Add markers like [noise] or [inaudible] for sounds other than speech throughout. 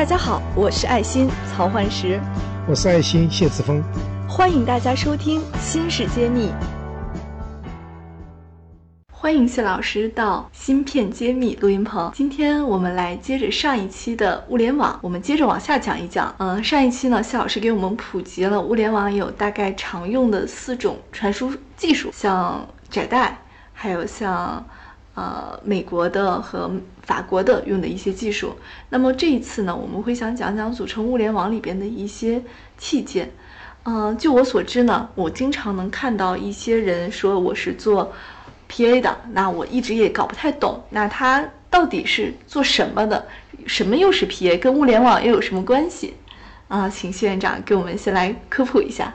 大家好，我是爱心曹焕石，我是爱心谢子峰，欢迎大家收听《新事揭秘》。欢迎谢老师到芯片揭秘录音棚。今天我们来接着上一期的物联网，我们接着往下讲一讲。嗯，上一期呢，谢老师给我们普及了物联网有大概常用的四种传输技术，像窄带，还有像呃美国的和法国的用的一些技术。那么这一次呢，我们会想讲讲组成物联网里边的一些器件。嗯，就我所知呢，我经常能看到一些人说我是做。P.A. 的那我一直也搞不太懂，那它到底是做什么的？什么又是 P.A.？跟物联网又有什么关系？啊，请谢院长给我们先来科普一下。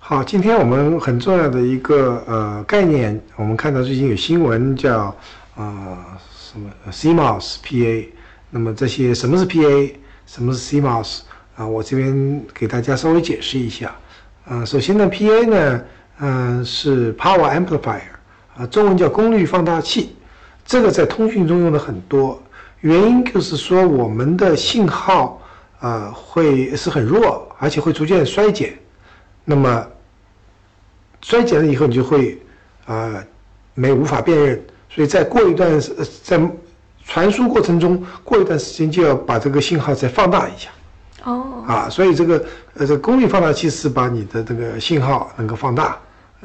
好，今天我们很重要的一个呃概念，我们看到最近有新闻叫呃什么 CMOS P.A. 那么这些什么是 P.A.？什么是 CMOS？啊，我这边给大家稍微解释一下。嗯，首先呢，P.A. 呢，嗯是 Power Amplifier。啊，中文叫功率放大器，这个在通讯中用的很多，原因就是说我们的信号啊会是很弱，而且会逐渐衰减。那么衰减了以后，你就会啊没无法辨认，所以在过一段在传输过程中，过一段时间就要把这个信号再放大一下。哦，啊，所以这个呃这功率放大器是把你的这个信号能够放大。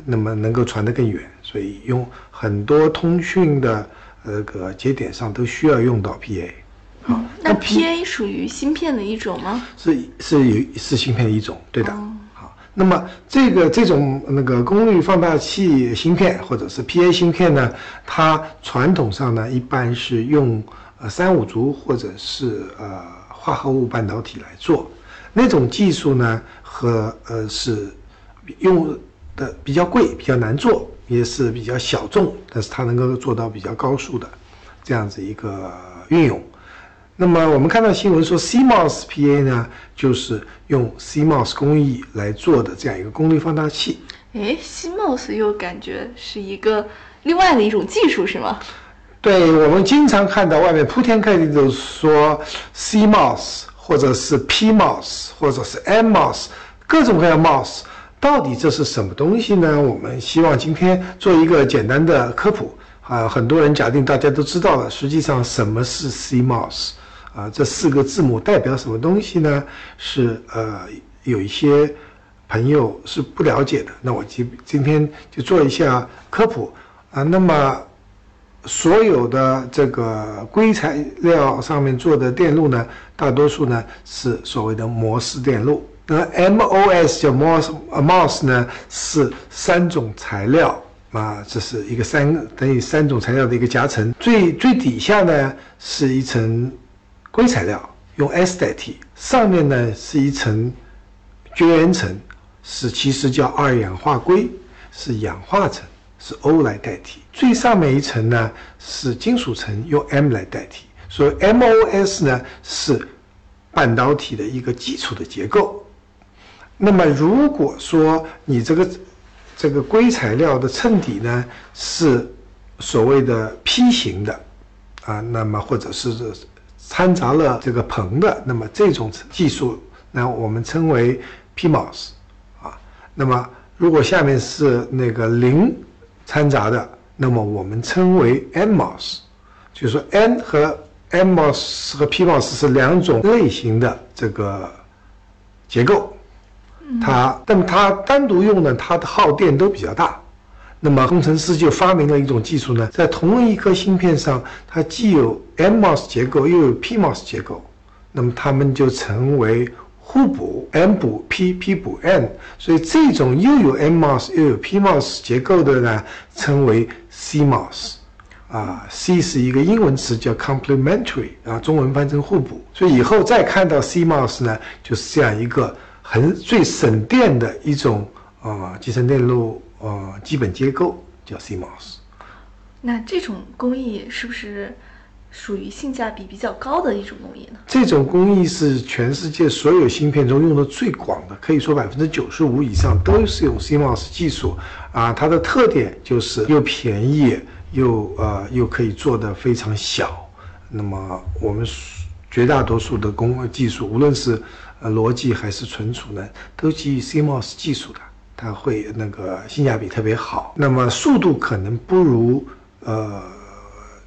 那么能够传得更远，所以用很多通讯的那个节点上都需要用到 PA。好，那 PA 属于芯片的一种吗？是是有是芯片的一种，对的。好，那么这个这种那个功率放大器芯片或者是 PA 芯片呢，它传统上呢一般是用呃三五族或者是呃化合物半导体来做，那种技术呢和呃是用。的比较贵，比较难做，也是比较小众，但是它能够做到比较高速的这样子一个运用。那么我们看到新闻说，CMOS PA 呢，就是用 CMOS 工艺来做的这样一个功率放大器。哎，CMOS 又感觉是一个另外的一种技术，是吗？对，我们经常看到外面铺天盖地都说 CMOS，或者是 PMOS，或者是 MOS，各种各样 MOS。到底这是什么东西呢？我们希望今天做一个简单的科普啊。很多人假定大家都知道了，实际上什么是 CMOS 啊？这四个字母代表什么东西呢？是呃，有一些朋友是不了解的。那我今今天就做一下科普啊。那么所有的这个硅材料上面做的电路呢，大多数呢是所谓的模式电路。那 MOS 叫 MOS，MOS 呢是三种材料啊，这是一个三等于三种材料的一个夹层。最最底下呢是一层硅材料，用 S 代替；上面呢是一层绝缘层，是其实叫二氧化硅，是氧化层，是 O 来代替。最上面一层呢是金属层，用 M 来代替。所以 MOS 呢是半导体的一个基础的结构。那么，如果说你这个这个硅材料的衬底呢是所谓的 P 型的啊，那么或者是掺杂了这个硼的，那么这种技术呢我们称为 PMOS 啊。那么如果下面是那个磷掺杂的，那么我们称为 NMOS，就是说 N 和 NMOS 和 PMOS 是两种类型的这个结构。它，那么它单独用呢，它的耗电都比较大。那么工程师就发明了一种技术呢，在同一颗芯片上，它既有 MOS 结构，又有 PMOS 结构。那么它们就成为互补，M 补 P，P 补 N。所以这种又有 MOS 又有 PMOS 结构的呢，称为 CMOS。啊，C 是一个英文词，叫 complementary，啊，中文翻成互补。所以以后再看到 CMOS 呢，就是这样一个。很最省电的一种啊，集成电路啊，基本结构叫 CMOS。那这种工艺是不是属于性价比比较高的一种工艺呢？这种工艺是全世界所有芯片中用的最广的，可以说百分之九十五以上都是用 CMOS 技术啊。它的特点就是又便宜又呃又可以做的非常小。那么我们。绝大多数的工技术，无论是呃逻辑还是存储呢，都基于 CMOS 技术的，它会那个性价比特别好。那么速度可能不如呃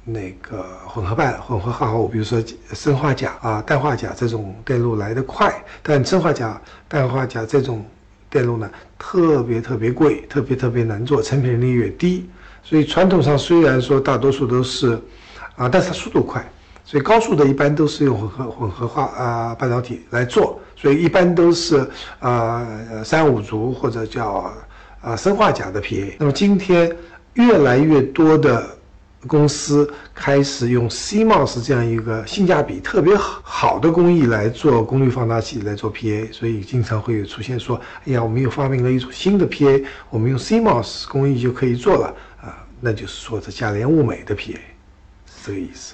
那个混合半混合化合物，比如说砷化钾啊、氮化钾这种电路来得快，但砷化钾、氮化钾这种电路呢，特别特别贵，特别特别难做，成品率越低。所以传统上虽然说大多数都是啊，但是它速度快。所以高速的一般都是用混合混合化啊半导体来做，所以一般都是呃三五族或者叫啊砷化钾的 PA。那么今天越来越多的公司开始用 CMOS 这样一个性价比特别好好的工艺来做功率放大器来做 PA，所以经常会有出现说，哎呀，我们又发明了一种新的 PA，我们用 CMOS 工艺就可以做了啊，那就是说这价廉物美的 PA，是这个意思。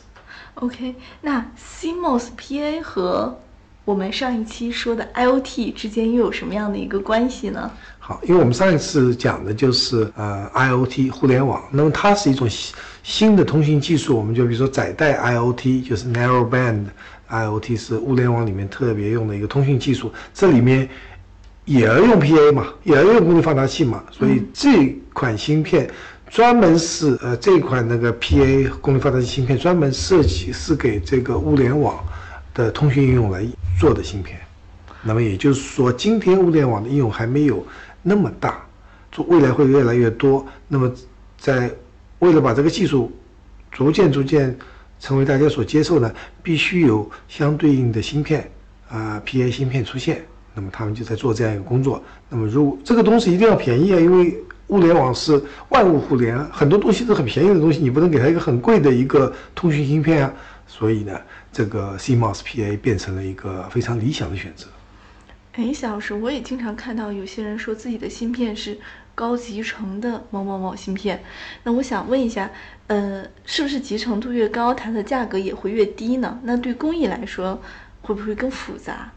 OK，那 CMOS PA 和我们上一期说的 IoT 之间又有什么样的一个关系呢？好，因为我们上一次讲的就是呃 IoT 互联网，那么它是一种新新的通信技术，我们就比如说载带 IoT，就是 Narrowband IoT 是物联网里面特别用的一个通讯技术，这里面也要用 PA 嘛，也要用功率放大器嘛，所以这款芯片。专门是呃这款那个 PA 功率放大器芯片，专门设计是给这个物联网的通讯应用来做的芯片。那么也就是说，今天物联网的应用还没有那么大，做未来会越来越多。那么在为了把这个技术逐渐逐渐成为大家所接受呢，必须有相对应的芯片啊 PA 芯片出现。那么他们就在做这样一个工作。那么如果这个东西一定要便宜啊，因为。物联网是万物互联，很多东西都很便宜的东西，你不能给它一个很贵的一个通讯芯片啊。所以呢，这个 CMOS PA 变成了一个非常理想的选择。哎，夏老师，我也经常看到有些人说自己的芯片是高集成的某某某芯片。那我想问一下，呃，是不是集成度越高，它的价格也会越低呢？那对工艺来说，会不会更复杂？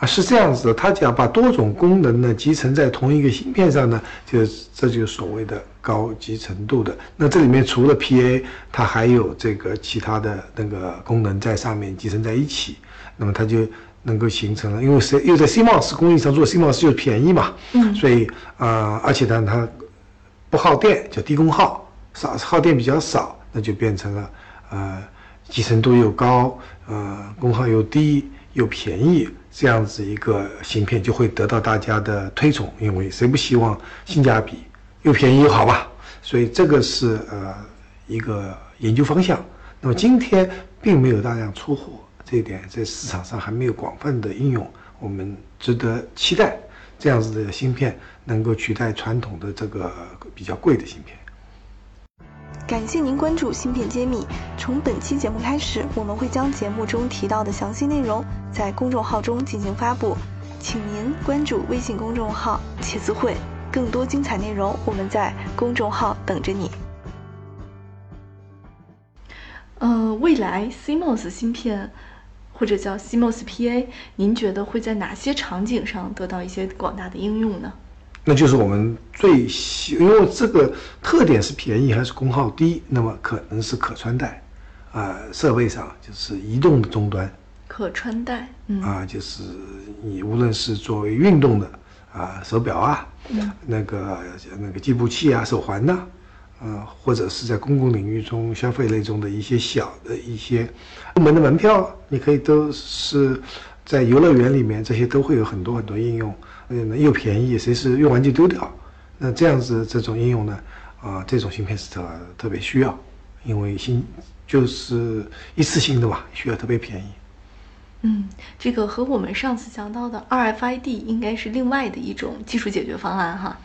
啊，是这样子的，它讲把多种功能呢集成在同一个芯片上呢，就这就是所谓的高集成度的。那这里面除了 PA，它还有这个其他的那个功能在上面集成在一起，那么它就能够形成了。因为是又在 CMOS 工艺上做，CMOS 就是便宜嘛，嗯，所以啊，而且呢它不耗电，叫低功耗，少耗电比较少，那就变成了呃集成度又高，呃功耗又低又便宜。这样子一个芯片就会得到大家的推崇，因为谁不希望性价比又便宜又好吧？所以这个是呃一个研究方向。那么今天并没有大量出货，这一点在市场上还没有广泛的应用。我们值得期待这样子的芯片能够取代传统的这个比较贵的芯片。感谢您关注《芯片揭秘》。从本期节目开始，我们会将节目中提到的详细内容在公众号中进行发布，请您关注微信公众号“茄子会”，更多精彩内容我们在公众号等着你。呃，未来 CMOS 芯片或者叫 CMOS PA，您觉得会在哪些场景上得到一些广大的应用呢？那就是我们最喜，因为这个特点是便宜还是功耗低，那么可能是可穿戴，啊，设备上就是移动的终端，可穿戴，嗯，啊，就是你无论是作为运动的啊手表啊，嗯，那个那个计步器啊手环呐，啊，或者是在公共领域中消费类中的一些小的一些部门的门票，你可以都是在游乐园里面，这些都会有很多很多应用。嗯，又便宜，随时用完就丢掉。那这样子这种应用呢，啊，这种芯片是特特别需要，因为芯就是一次性的嘛，需要特别便宜。嗯，这个和我们上次讲到的 RFID 应该是另外的一种技术解决方案哈。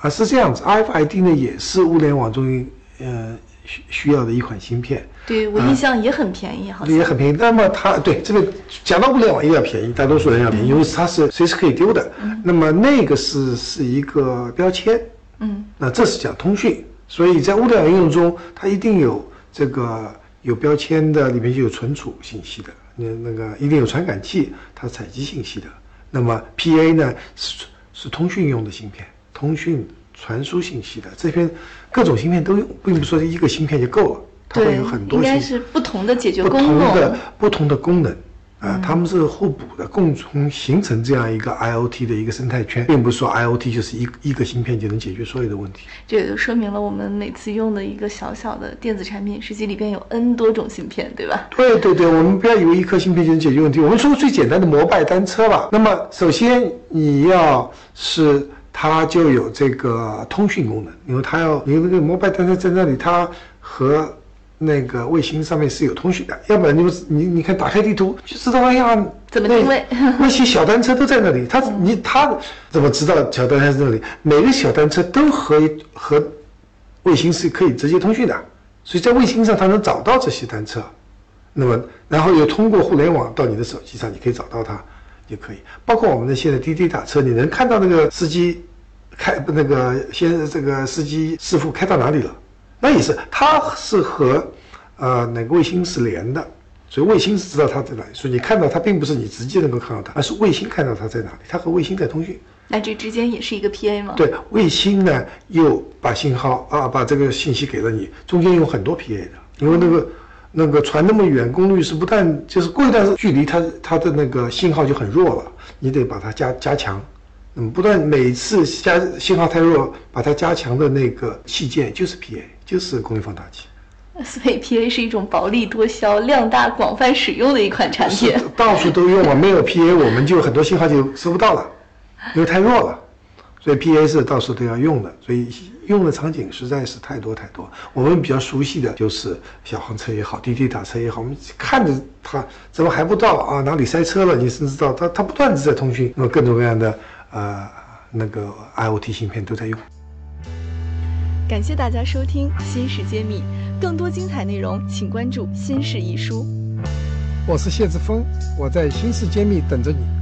啊，是这样子，RFID 呢也是物联网中，呃。需需要的一款芯片，对我印象也很便宜，好像也很便宜。那么它对这个讲到物联网一定要便宜，大多数人要便宜，因为它是随时可以丢的。那么那个是是一个标签，嗯，那这是讲通讯，所以在物联网应用中，它一定有这个有标签的，里面就有存储信息的，那那个一定有传感器，它采集信息的。那么 PA 呢是是通讯用的芯片，通讯传输信息的这边。各种芯片都用，并不是说一个芯片就够了，它会有很多应该是不同的解决不功能同的。不同的功能。啊，它们是互补的，共同形成这样一个 IOT 的一个生态圈，并不是说 IOT 就是一一个芯片就能解决所有的问题。这也就说明了我们每次用的一个小小的电子产品，实际里边有 N 多种芯片，对吧？对对对，我们不要以为一颗芯片就能解决问题。我们说最简单的摩拜单车吧。那么首先你要是它就有这个通讯功能，因为它要你那个摩拜单车在那里，它和那个卫星上面是有通讯的，要不然你不是你你看打开地图就知道哎呀怎么定位那 [laughs] 那些小单车都在那里，它你它怎么知道小单车在那里？每个小单车都和和卫星是可以直接通讯的，所以在卫星上它能找到这些单车。那么，然后又通过互联网到你的手机上，你可以找到它，就可以。包括我们的现在滴滴打车，你能看到那个司机开那个先这个司机师傅开到哪里了，那也是，它是和呃哪个卫星是连的，所以卫星是知道它在哪里，所以你看到它并不是你直接能够看到它，而是卫星看到它在哪里，它和卫星在通讯。那这之间也是一个 PA 吗？对，卫星呢又把信号啊，把这个信息给了你，中间有很多 PA 的，因为那个那个传那么远，功率是不但就是过一段距离，它它的那个信号就很弱了，你得把它加加强。那么不断每次加信号太弱，把它加强的那个器件就是 PA，就是功率放大器。[laughs] 所以 PA 是一种薄利多销、量大广泛使用的一款产品。到处都用啊，没有 PA 我们就很多信号就收不到了，因为太弱了。所以 PA 是到处都要用的，所以用的场景实在是太多太多。我们比较熟悉的就是小黄车也好，滴滴打车也好，我们看着它怎么还不到啊？哪里塞车了？你甚至知道它它不断的在通讯，那么各种各样的呃那个 IOT 芯片都在用。感谢大家收听《新事揭秘》，更多精彩内容请关注《新事一书》。我是谢志峰，我在新事揭秘等着你。